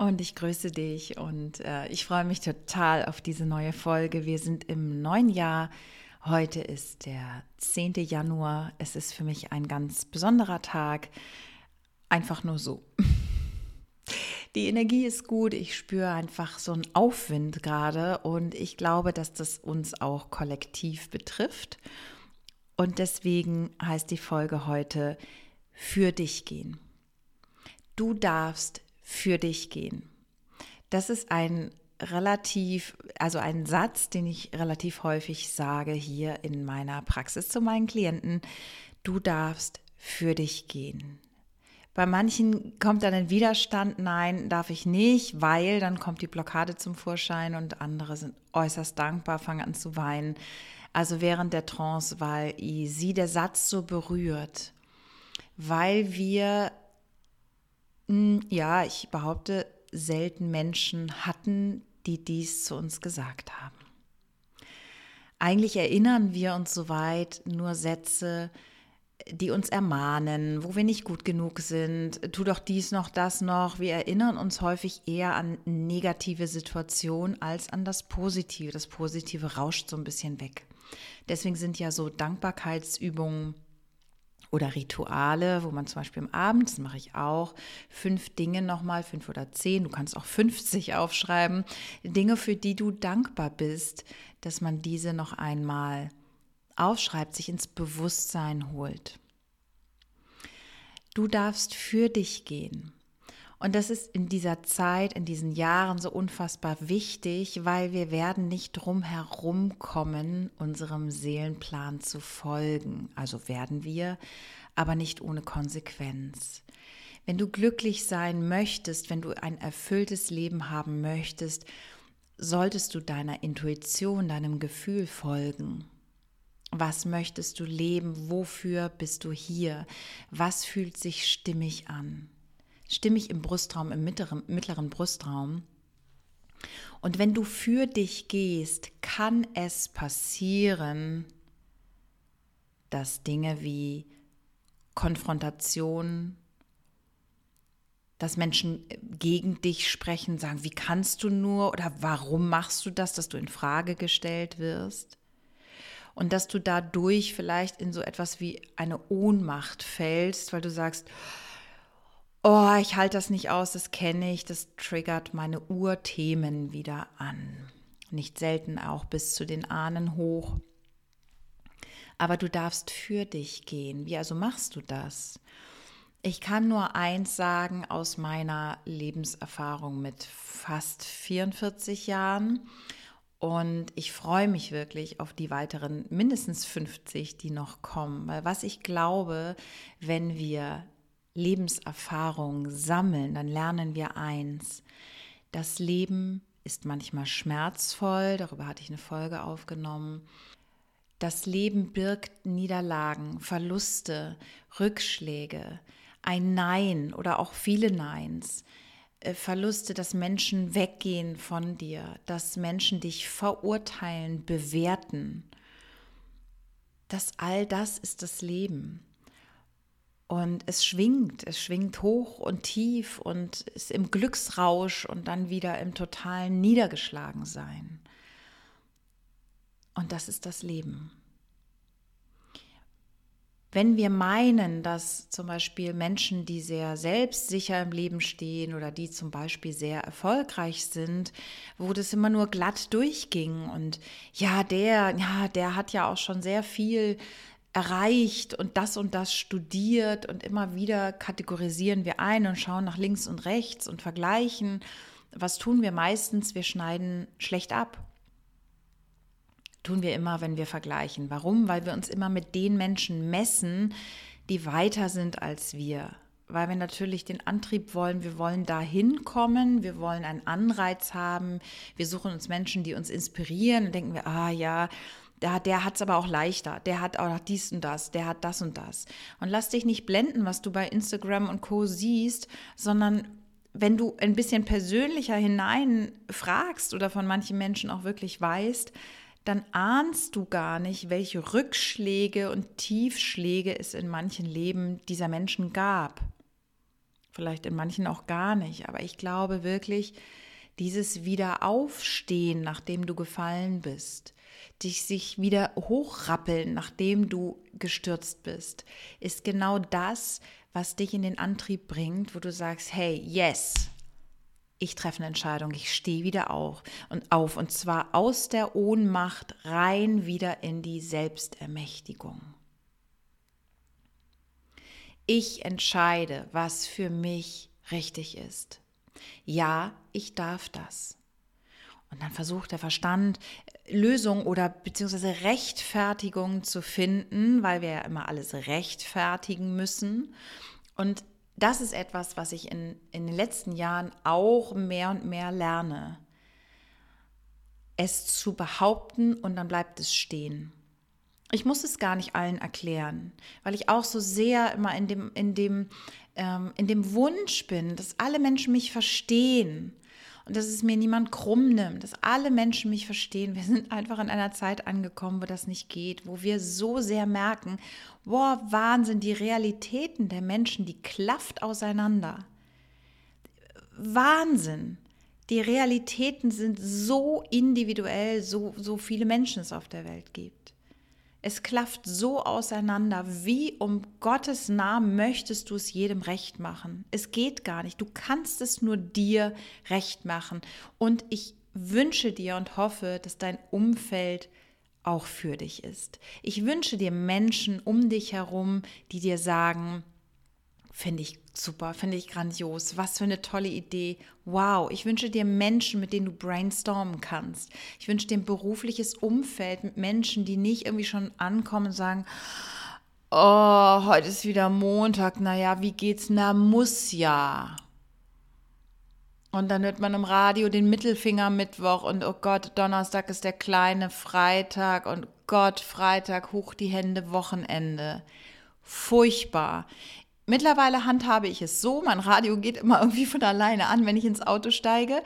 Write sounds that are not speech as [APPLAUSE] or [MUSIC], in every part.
Und ich grüße dich und äh, ich freue mich total auf diese neue Folge. Wir sind im neuen Jahr. Heute ist der 10. Januar. Es ist für mich ein ganz besonderer Tag. Einfach nur so. [LAUGHS] Die Energie ist gut. Ich spüre einfach so einen Aufwind gerade und ich glaube, dass das uns auch kollektiv betrifft. Und deswegen heißt die Folge heute für dich gehen. Du darfst für dich gehen. Das ist ein relativ, also ein Satz, den ich relativ häufig sage hier in meiner Praxis zu meinen Klienten. Du darfst für dich gehen. Bei manchen kommt dann ein Widerstand, nein, darf ich nicht, weil dann kommt die Blockade zum Vorschein und andere sind äußerst dankbar, fangen an zu weinen. Also während der Trance, weil sie der Satz so berührt, weil wir ja, ich behaupte, selten Menschen hatten, die dies zu uns gesagt haben. Eigentlich erinnern wir uns soweit nur Sätze, die uns ermahnen, wo wir nicht gut genug sind, tu doch dies noch, das noch. Wir erinnern uns häufig eher an negative Situationen als an das Positive. Das Positive rauscht so ein bisschen weg. Deswegen sind ja so Dankbarkeitsübungen oder Rituale, wo man zum Beispiel am Abend, das mache ich auch, fünf Dinge nochmal, fünf oder zehn, du kannst auch 50 [LAUGHS] aufschreiben, Dinge, für die du dankbar bist, dass man diese noch einmal aufschreibt, sich ins Bewusstsein holt. Du darfst für dich gehen. Und das ist in dieser Zeit, in diesen Jahren so unfassbar wichtig, weil wir werden nicht drum herum kommen, unserem Seelenplan zu folgen. Also werden wir, aber nicht ohne Konsequenz. Wenn du glücklich sein möchtest, wenn du ein erfülltes Leben haben möchtest, solltest du deiner Intuition, deinem Gefühl folgen. Was möchtest du leben? Wofür bist du hier? Was fühlt sich stimmig an? Stimmig im Brustraum, im mittleren, mittleren Brustraum. Und wenn du für dich gehst, kann es passieren, dass Dinge wie Konfrontation, dass Menschen gegen dich sprechen, sagen, wie kannst du nur oder warum machst du das, dass du in Frage gestellt wirst? Und dass du dadurch vielleicht in so etwas wie eine Ohnmacht fällst, weil du sagst, oh, ich halte das nicht aus, das kenne ich, das triggert meine Urthemen wieder an. Nicht selten auch bis zu den Ahnen hoch. Aber du darfst für dich gehen. Wie also machst du das? Ich kann nur eins sagen aus meiner Lebenserfahrung mit fast 44 Jahren. Und ich freue mich wirklich auf die weiteren mindestens 50, die noch kommen. Weil was ich glaube, wenn wir Lebenserfahrung sammeln, dann lernen wir eins. Das Leben ist manchmal schmerzvoll, darüber hatte ich eine Folge aufgenommen. Das Leben birgt Niederlagen, Verluste, Rückschläge, ein Nein oder auch viele Neins, äh, Verluste, dass Menschen weggehen von dir, dass Menschen dich verurteilen, bewerten. Das all das ist das Leben. Und es schwingt, es schwingt hoch und tief und ist im Glücksrausch und dann wieder im totalen Niedergeschlagensein. Und das ist das Leben. Wenn wir meinen, dass zum Beispiel Menschen, die sehr selbstsicher im Leben stehen oder die zum Beispiel sehr erfolgreich sind, wo das immer nur glatt durchging und ja, der, ja, der hat ja auch schon sehr viel erreicht und das und das studiert und immer wieder kategorisieren wir ein und schauen nach links und rechts und vergleichen. Was tun wir meistens? Wir schneiden schlecht ab. Tun wir immer, wenn wir vergleichen. Warum? Weil wir uns immer mit den Menschen messen, die weiter sind als wir. weil wir natürlich den Antrieb wollen, wir wollen dahin kommen, wir wollen einen Anreiz haben, wir suchen uns Menschen, die uns inspirieren und denken wir, ah ja, der, der hat es aber auch leichter, der hat auch dies und das, der hat das und das. Und lass dich nicht blenden, was du bei Instagram und Co siehst, sondern wenn du ein bisschen persönlicher hineinfragst oder von manchen Menschen auch wirklich weißt, dann ahnst du gar nicht, welche Rückschläge und Tiefschläge es in manchen Leben dieser Menschen gab. Vielleicht in manchen auch gar nicht, aber ich glaube wirklich, dieses Wiederaufstehen, nachdem du gefallen bist, dich sich wieder hochrappeln, nachdem du gestürzt bist, ist genau das, was dich in den Antrieb bringt, wo du sagst, hey, yes, ich treffe eine Entscheidung, ich stehe wieder auf und auf und zwar aus der Ohnmacht rein wieder in die Selbstermächtigung. Ich entscheide, was für mich richtig ist. Ja, ich darf das. Und dann versucht der Verstand Lösungen oder beziehungsweise Rechtfertigungen zu finden, weil wir ja immer alles rechtfertigen müssen. Und das ist etwas, was ich in, in den letzten Jahren auch mehr und mehr lerne. Es zu behaupten und dann bleibt es stehen. Ich muss es gar nicht allen erklären, weil ich auch so sehr immer in dem, in dem, ähm, in dem Wunsch bin, dass alle Menschen mich verstehen und dass es mir niemand krumm nimmt, dass alle Menschen mich verstehen. Wir sind einfach in einer Zeit angekommen, wo das nicht geht, wo wir so sehr merken, boah, Wahnsinn, die Realitäten der Menschen, die klafft auseinander. Wahnsinn. Die Realitäten sind so individuell, so, so viele Menschen es auf der Welt gibt. Es klafft so auseinander. Wie um Gottes Namen möchtest du es jedem recht machen? Es geht gar nicht. Du kannst es nur dir recht machen. Und ich wünsche dir und hoffe, dass dein Umfeld auch für dich ist. Ich wünsche dir Menschen um dich herum, die dir sagen, Finde ich super, finde ich grandios. Was für eine tolle Idee. Wow, ich wünsche dir Menschen, mit denen du brainstormen kannst. Ich wünsche dir ein berufliches Umfeld mit Menschen, die nicht irgendwie schon ankommen und sagen, oh, heute ist wieder Montag, naja, wie geht's? Na, muss ja. Und dann hört man im Radio den Mittelfinger Mittwoch und oh Gott, Donnerstag ist der kleine Freitag und Gott, Freitag, hoch die Hände, Wochenende. Furchtbar. Mittlerweile handhabe ich es so, mein Radio geht immer irgendwie von alleine an, wenn ich ins Auto steige.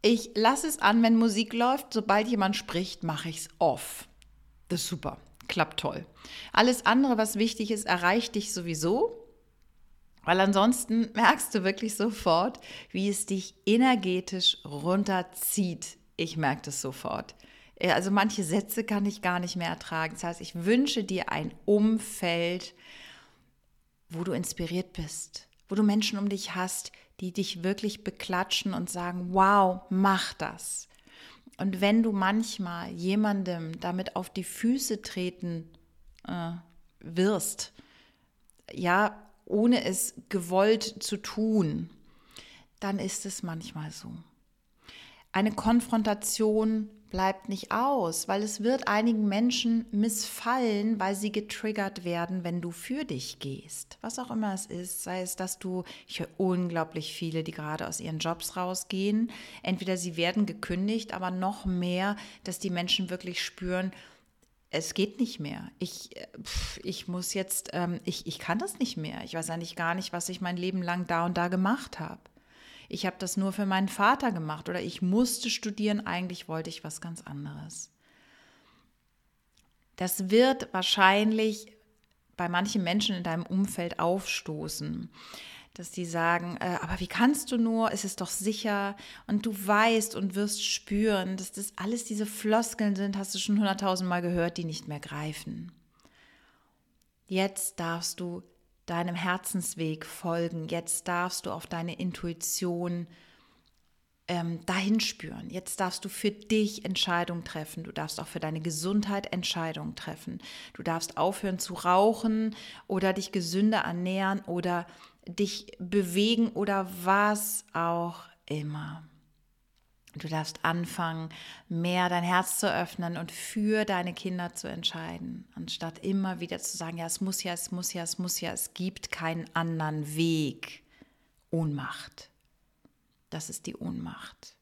Ich lasse es an, wenn Musik läuft. Sobald jemand spricht, mache ich es off. Das ist super, klappt toll. Alles andere, was wichtig ist, erreicht dich sowieso. Weil ansonsten merkst du wirklich sofort, wie es dich energetisch runterzieht. Ich merke das sofort. Also manche Sätze kann ich gar nicht mehr ertragen. Das heißt, ich wünsche dir ein Umfeld, wo du inspiriert bist, wo du Menschen um dich hast, die dich wirklich beklatschen und sagen, wow, mach das. Und wenn du manchmal jemandem damit auf die Füße treten äh, wirst, ja, ohne es gewollt zu tun, dann ist es manchmal so. Eine Konfrontation bleibt nicht aus, weil es wird einigen Menschen missfallen, weil sie getriggert werden, wenn du für dich gehst. Was auch immer es ist, sei es, dass du, ich höre unglaublich viele, die gerade aus ihren Jobs rausgehen, entweder sie werden gekündigt, aber noch mehr, dass die Menschen wirklich spüren, es geht nicht mehr. Ich, ich muss jetzt, ähm, ich, ich kann das nicht mehr. Ich weiß eigentlich gar nicht, was ich mein Leben lang da und da gemacht habe ich habe das nur für meinen Vater gemacht oder ich musste studieren, eigentlich wollte ich was ganz anderes. Das wird wahrscheinlich bei manchen Menschen in deinem Umfeld aufstoßen, dass die sagen, äh, aber wie kannst du nur, es ist doch sicher und du weißt und wirst spüren, dass das alles diese Floskeln sind, hast du schon hunderttausendmal gehört, die nicht mehr greifen. Jetzt darfst du deinem Herzensweg folgen. Jetzt darfst du auf deine Intuition ähm, dahin spüren. Jetzt darfst du für dich Entscheidungen treffen. Du darfst auch für deine Gesundheit Entscheidungen treffen. Du darfst aufhören zu rauchen oder dich gesünder ernähren oder dich bewegen oder was auch immer. Du darfst anfangen, mehr dein Herz zu öffnen und für deine Kinder zu entscheiden, anstatt immer wieder zu sagen, ja, es muss ja, es muss ja, es muss ja, es gibt keinen anderen Weg. Ohnmacht. Das ist die Ohnmacht.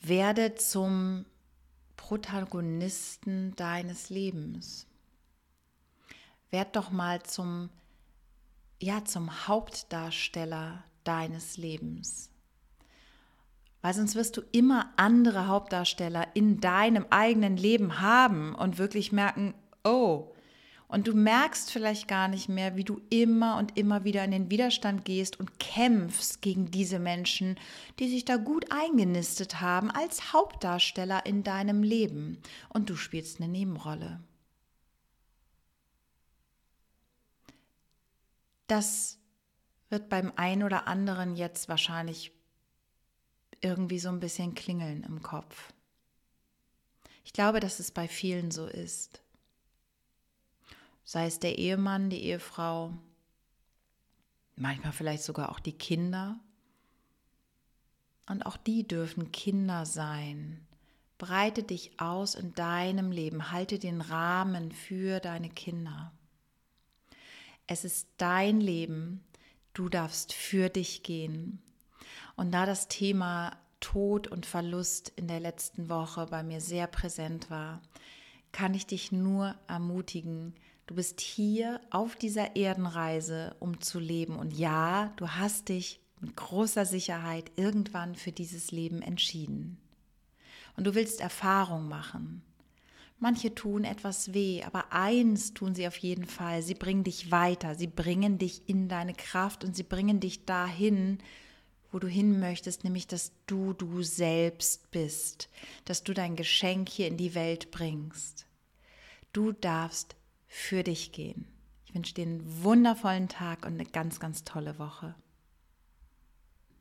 Werde zum Protagonisten deines Lebens. Werd doch mal zum, ja, zum Hauptdarsteller deines Lebens. Weil sonst wirst du immer andere Hauptdarsteller in deinem eigenen Leben haben und wirklich merken, oh, und du merkst vielleicht gar nicht mehr, wie du immer und immer wieder in den Widerstand gehst und kämpfst gegen diese Menschen, die sich da gut eingenistet haben als Hauptdarsteller in deinem Leben. Und du spielst eine Nebenrolle. Das wird beim einen oder anderen jetzt wahrscheinlich irgendwie so ein bisschen klingeln im Kopf. Ich glaube, dass es bei vielen so ist. Sei es der Ehemann, die Ehefrau, manchmal vielleicht sogar auch die Kinder. Und auch die dürfen Kinder sein. Breite dich aus in deinem Leben, halte den Rahmen für deine Kinder. Es ist dein Leben, du darfst für dich gehen. Und da das Thema Tod und Verlust in der letzten Woche bei mir sehr präsent war, kann ich dich nur ermutigen, du bist hier auf dieser Erdenreise, um zu leben. Und ja, du hast dich mit großer Sicherheit irgendwann für dieses Leben entschieden. Und du willst Erfahrung machen. Manche tun etwas weh, aber eins tun sie auf jeden Fall. Sie bringen dich weiter, sie bringen dich in deine Kraft und sie bringen dich dahin, wo du hin möchtest, nämlich dass du du selbst bist, dass du dein Geschenk hier in die Welt bringst. Du darfst für dich gehen. Ich wünsche dir einen wundervollen Tag und eine ganz, ganz tolle Woche.